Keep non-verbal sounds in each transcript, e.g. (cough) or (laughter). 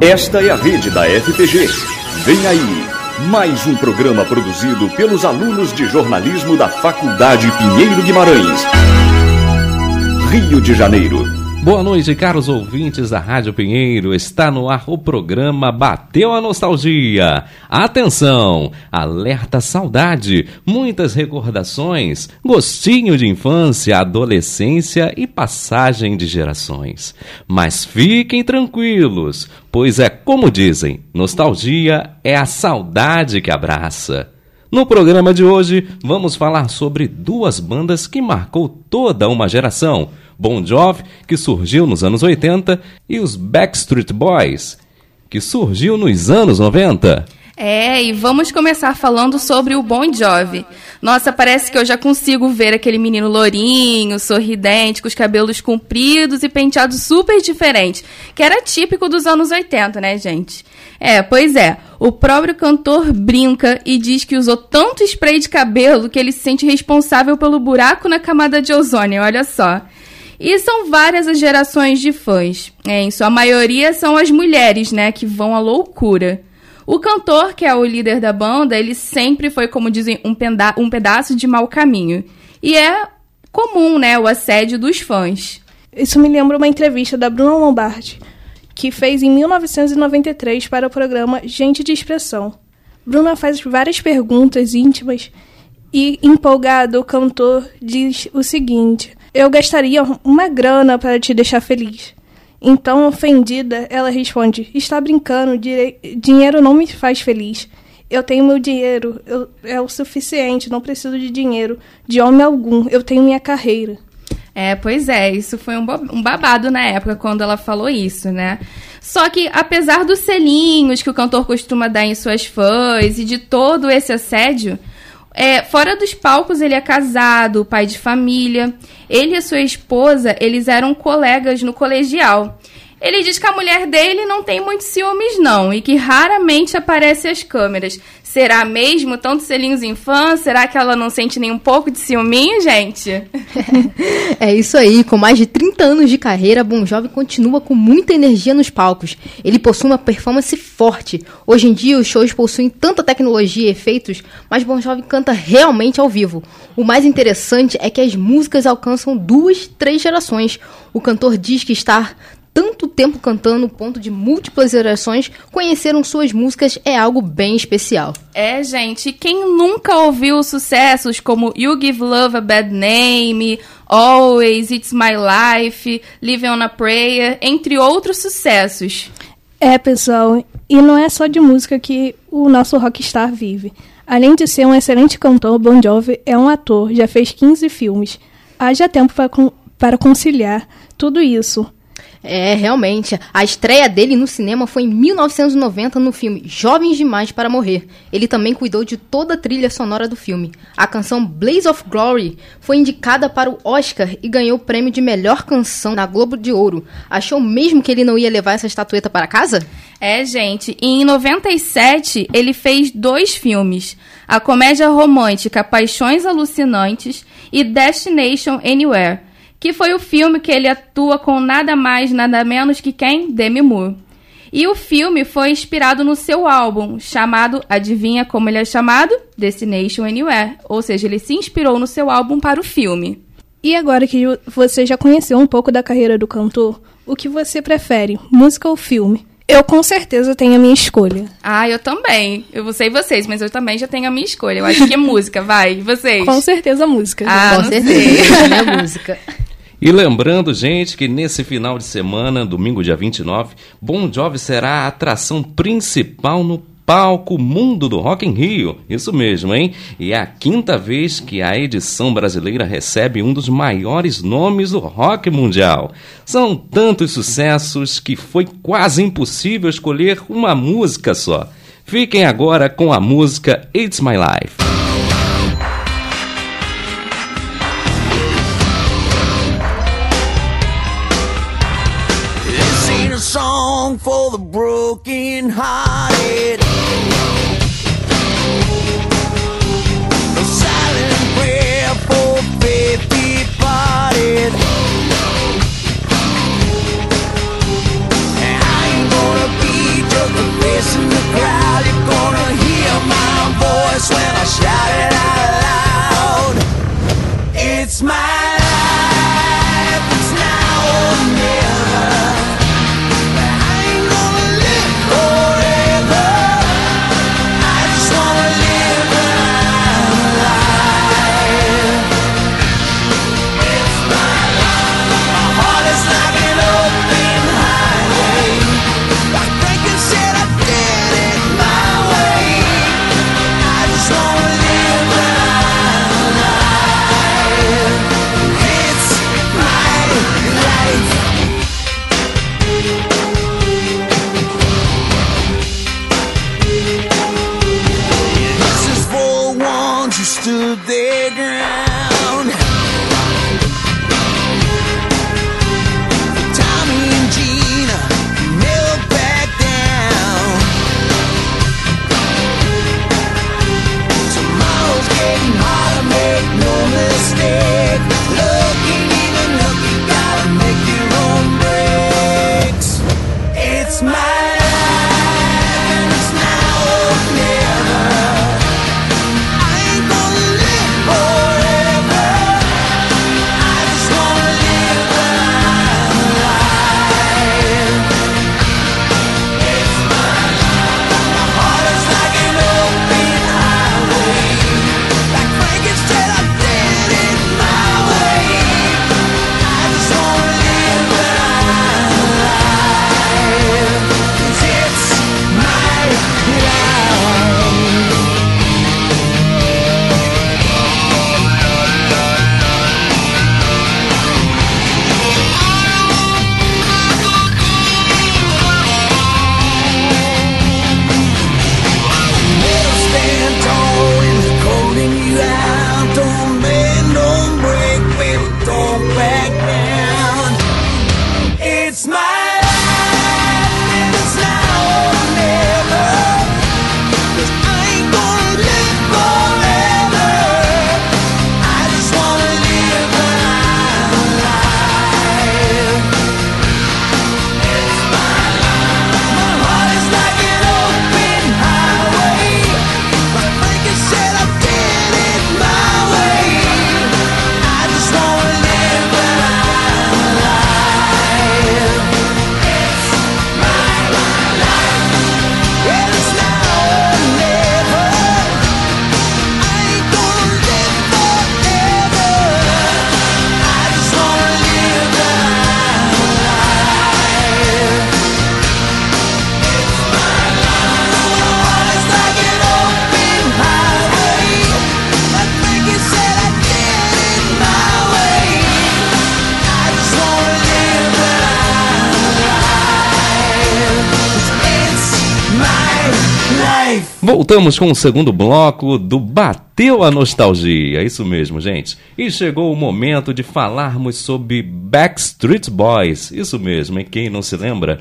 Esta é a rede da FPG. Vem aí, mais um programa produzido pelos alunos de jornalismo da Faculdade Pinheiro Guimarães. Rio de Janeiro. Boa noite, caros ouvintes da Rádio Pinheiro. Está no ar o programa Bateu a Nostalgia. Atenção! Alerta saudade, muitas recordações, gostinho de infância, adolescência e passagem de gerações. Mas fiquem tranquilos, pois é como dizem: nostalgia é a saudade que abraça. No programa de hoje, vamos falar sobre duas bandas que marcou toda uma geração Bon Jovi, que surgiu nos anos 80, e os Backstreet Boys, que surgiu nos anos 90. É, e vamos começar falando sobre o Bon Jovi. Nossa, parece que eu já consigo ver aquele menino lourinho, sorridente, com os cabelos compridos e penteados super diferentes, que era típico dos anos 80, né, gente? É, pois é. O próprio cantor brinca e diz que usou tanto spray de cabelo que ele se sente responsável pelo buraco na camada de ozônio, olha só. E são várias as gerações de fãs. É, em sua maioria são as mulheres, né, que vão à loucura. O cantor, que é o líder da banda, ele sempre foi, como dizem, um, um pedaço de mau caminho. E é comum, né, o assédio dos fãs. Isso me lembra uma entrevista da Bruna Lombardi, que fez em 1993 para o programa Gente de Expressão. Bruna faz várias perguntas íntimas e, empolgado, o cantor diz o seguinte: eu gastaria uma grana para te deixar feliz. Então, ofendida, ela responde: Está brincando, dinheiro não me faz feliz. Eu tenho meu dinheiro, eu, é o suficiente, não preciso de dinheiro, de homem algum, eu tenho minha carreira. É, pois é, isso foi um, um babado na época quando ela falou isso, né? Só que, apesar dos selinhos que o cantor costuma dar em suas fãs e de todo esse assédio, é, fora dos palcos, ele é casado, pai de família. Ele e sua esposa, eles eram colegas no colegial. Ele diz que a mulher dele não tem muitos ciúmes, não, e que raramente aparece às câmeras. Será mesmo? Tanto selinhos em fã? Será que ela não sente nem um pouco de ciúminho, gente? (laughs) é isso aí. Com mais de 30 anos de carreira, Bon Jovi continua com muita energia nos palcos. Ele possui uma performance forte. Hoje em dia, os shows possuem tanta tecnologia e efeitos, mas Bon Jovi canta realmente ao vivo. O mais interessante é que as músicas alcançam duas, três gerações. O cantor diz que está tanto tempo cantando, ponto de múltiplas gerações conheceram suas músicas é algo bem especial. É, gente, quem nunca ouviu sucessos como You Give Love a Bad Name, Always, It's My Life, Living on a Prayer, entre outros sucessos? É, pessoal, e não é só de música que o nosso rockstar vive. Além de ser um excelente cantor, Bon Jovi é um ator, já fez 15 filmes. Haja tempo para, para conciliar tudo isso. É, realmente. A estreia dele no cinema foi em 1990 no filme Jovens Demais para Morrer. Ele também cuidou de toda a trilha sonora do filme. A canção Blaze of Glory foi indicada para o Oscar e ganhou o prêmio de melhor canção na Globo de Ouro. Achou mesmo que ele não ia levar essa estatueta para casa? É, gente. Em 97 ele fez dois filmes: a comédia romântica Paixões Alucinantes e Destination Anywhere que foi o filme que ele atua com nada mais, nada menos que quem? Demi Moore. E o filme foi inspirado no seu álbum, chamado, adivinha como ele é chamado? Destination Anywhere. Ou seja, ele se inspirou no seu álbum para o filme. E agora que você já conheceu um pouco da carreira do cantor, o que você prefere, música ou filme? Eu com certeza tenho a minha escolha. Ah, eu também. Eu não sei vocês, mas eu também já tenho a minha escolha. Eu acho que é música, vai. E vocês? (laughs) Com certeza música. Ah, com certeza. é música. (laughs) E lembrando, gente, que nesse final de semana, domingo dia 29, Bon Jovi será a atração principal no palco Mundo do Rock em Rio. Isso mesmo, hein? E é a quinta vez que a edição brasileira recebe um dos maiores nomes do rock mundial. São tantos sucessos que foi quase impossível escolher uma música só. Fiquem agora com a música It's My Life. For the broken hearted. Voltamos com o segundo bloco do Bateu a Nostalgia, isso mesmo, gente. E chegou o momento de falarmos sobre Backstreet Boys, isso mesmo, e quem não se lembra?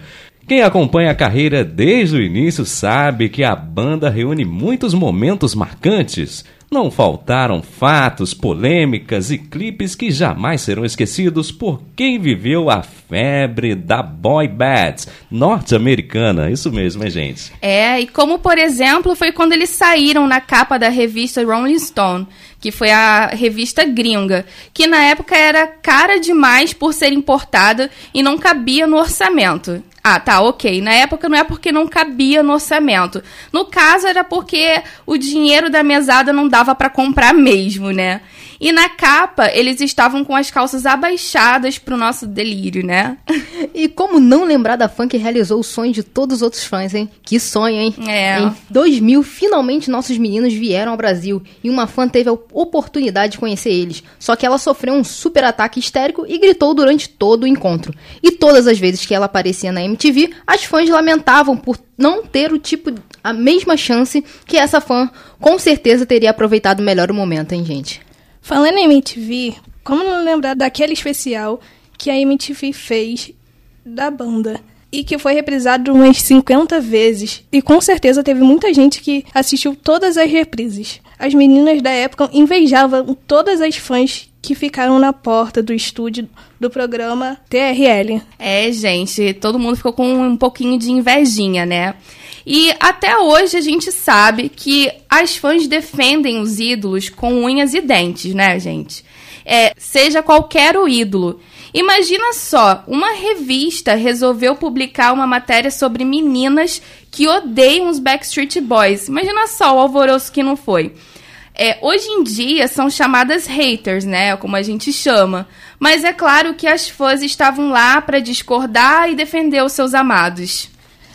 Quem acompanha a carreira desde o início sabe que a banda reúne muitos momentos marcantes. Não faltaram fatos, polêmicas e clipes que jamais serão esquecidos por quem viveu a febre da boy band norte-americana. Isso mesmo, hein, gente? É, e como por exemplo foi quando eles saíram na capa da revista Rolling Stone, que foi a revista gringa, que na época era cara demais por ser importada e não cabia no orçamento. Ah, tá, ok. Na época não é porque não cabia no orçamento. No caso era porque o dinheiro da mesada não dava para comprar mesmo, né? E na capa, eles estavam com as calças abaixadas pro nosso delírio, né? (laughs) E como não lembrar da fã que realizou o sonho de todos os outros fãs, hein? Que sonho, hein? É. Em 2000, finalmente nossos meninos vieram ao Brasil e uma fã teve a oportunidade de conhecer eles. Só que ela sofreu um super ataque histérico e gritou durante todo o encontro. E todas as vezes que ela aparecia na MTV, as fãs lamentavam por não ter o tipo a mesma chance que essa fã com certeza teria aproveitado melhor o momento, hein, gente? Falando em MTV, como não lembrar daquele especial que a MTV fez da banda? E que foi reprisado umas 50 vezes. E com certeza teve muita gente que assistiu todas as reprises. As meninas da época invejavam todas as fãs que ficaram na porta do estúdio do programa TRL. É, gente, todo mundo ficou com um pouquinho de invejinha, né? E até hoje a gente sabe que as fãs defendem os ídolos com unhas e dentes, né, gente? É, seja qualquer o ídolo. Imagina só, uma revista resolveu publicar uma matéria sobre meninas que odeiam os Backstreet Boys. Imagina só o alvoroço que não foi. É, hoje em dia são chamadas haters, né? Como a gente chama. Mas é claro que as fãs estavam lá para discordar e defender os seus amados.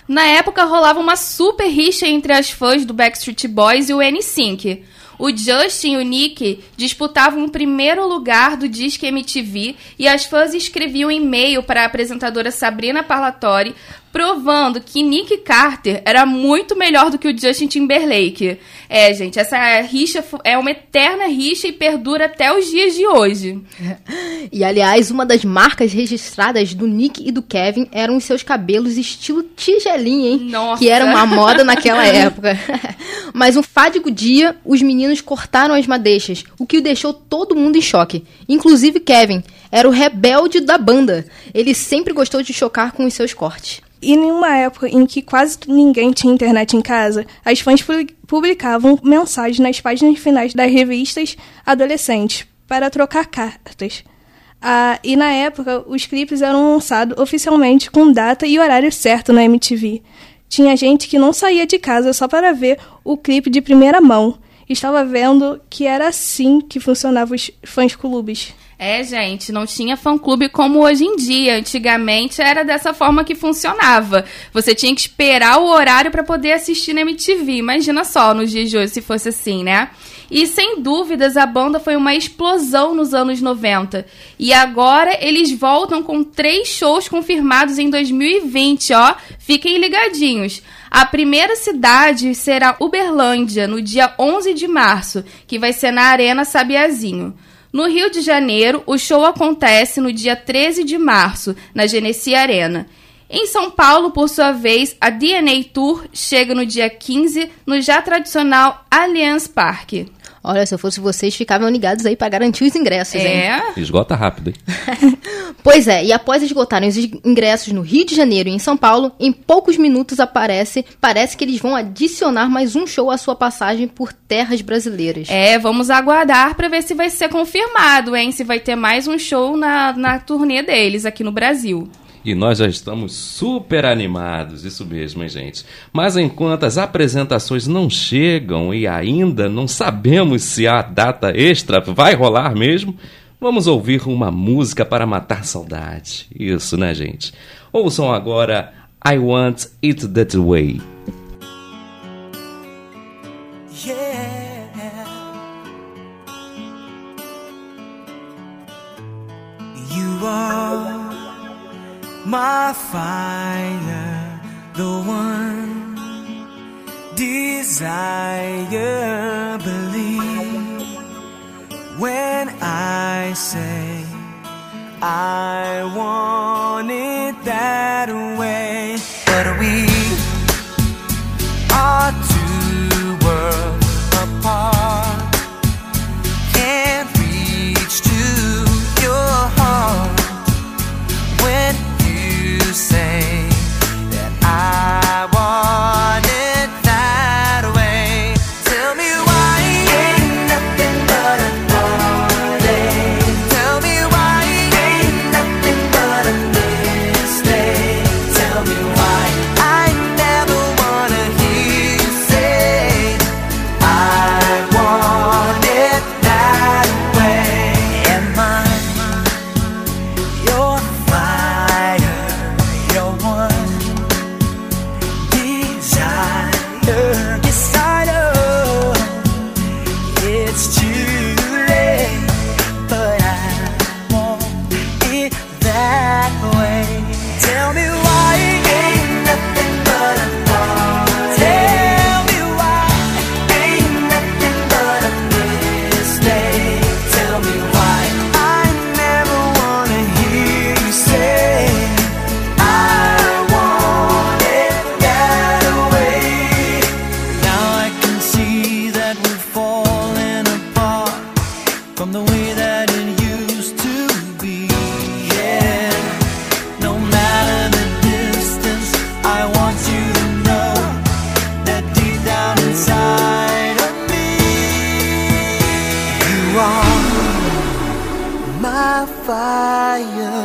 Na época rolava uma super rixa entre as fãs do Backstreet Boys e o NSYNC. O Justin e o Nick disputavam o primeiro lugar do Disque MTV e as fãs escreviam e-mail para a apresentadora Sabrina Parlatori provando que Nick Carter era muito melhor do que o Justin Timberlake. É, gente, essa rixa é uma eterna rixa e perdura até os dias de hoje. (laughs) E aliás, uma das marcas registradas do Nick e do Kevin eram os seus cabelos estilo tigelinha, hein? Nossa. Que era uma moda naquela (laughs) época. (laughs) Mas um fádico dia, os meninos cortaram as madeixas, o que o deixou todo mundo em choque. Inclusive Kevin, era o rebelde da banda. Ele sempre gostou de chocar com os seus cortes. E em uma época em que quase ninguém tinha internet em casa, as fãs publicavam mensagens nas páginas finais das revistas adolescentes para trocar cartas. Ah, e na época, os clipes eram lançados oficialmente com data e horário certo na MTV. Tinha gente que não saía de casa só para ver o clipe de primeira mão. Estava vendo que era assim que funcionavam os fãs clubes. É, gente, não tinha fã-clube como hoje em dia. Antigamente era dessa forma que funcionava. Você tinha que esperar o horário para poder assistir na MTV. Imagina só nos dias de hoje se fosse assim, né? E sem dúvidas a banda foi uma explosão nos anos 90. E agora eles voltam com três shows confirmados em 2020, ó. Fiquem ligadinhos. A primeira cidade será Uberlândia, no dia 11 de março, que vai ser na Arena Sabiazinho. No Rio de Janeiro, o show acontece no dia 13 de março, na Genesi Arena. Em São Paulo, por sua vez, a DNA Tour chega no dia 15 no já tradicional Allianz Parque. Olha, se eu fosse vocês, ficavam ligados aí para garantir os ingressos, hein? É. Esgota rápido, hein? (laughs) Pois é, e após esgotarem os ingressos no Rio de Janeiro e em São Paulo, em poucos minutos aparece, parece que eles vão adicionar mais um show à sua passagem por terras brasileiras. É, vamos aguardar para ver se vai ser confirmado, hein? Se vai ter mais um show na, na turnê deles aqui no Brasil. E nós já estamos super animados, isso mesmo, hein, gente? Mas enquanto as apresentações não chegam e ainda não sabemos se a data extra vai rolar mesmo, vamos ouvir uma música para matar saudade. Isso, né, gente? Ouçam agora I Want It That Way. my fire, the one desire. Believe when I say I want. fire.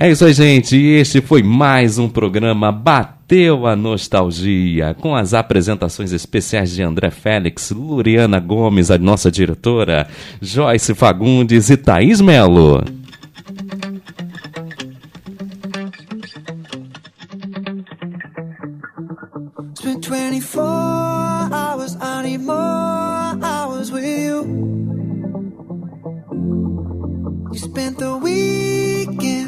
É isso aí, gente. E este foi mais um programa Bateu a Nostalgia, com as apresentações especiais de André Félix, Luriana Gomes, a nossa diretora, Joyce Fagundes e Thaís Melo. Spent the weekend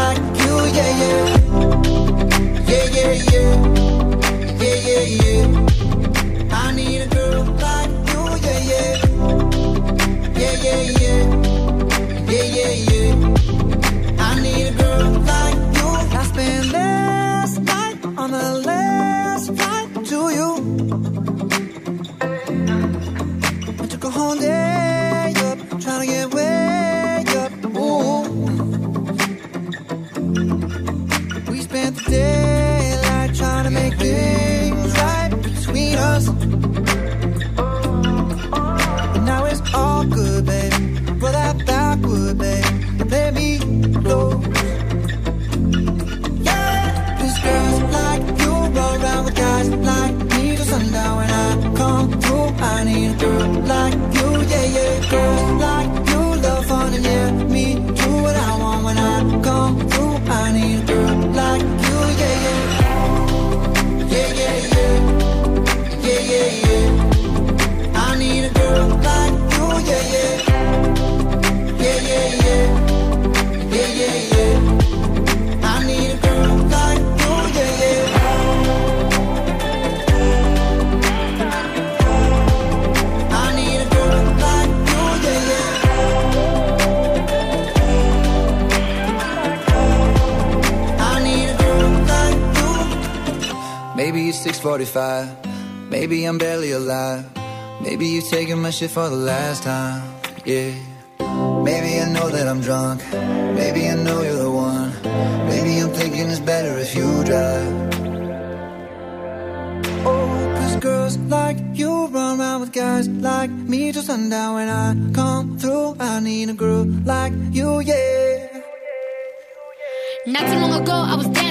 6:45. Maybe I'm barely alive. Maybe you're taking my shit for the last time. Yeah. Maybe I know that I'm drunk. Maybe I know you're the one. Maybe I'm thinking it's better if you drive. Oh, cause girls like you run around with guys like me till sundown. When I come through, I need a girl like you, yeah. Not too long ago, I was dancing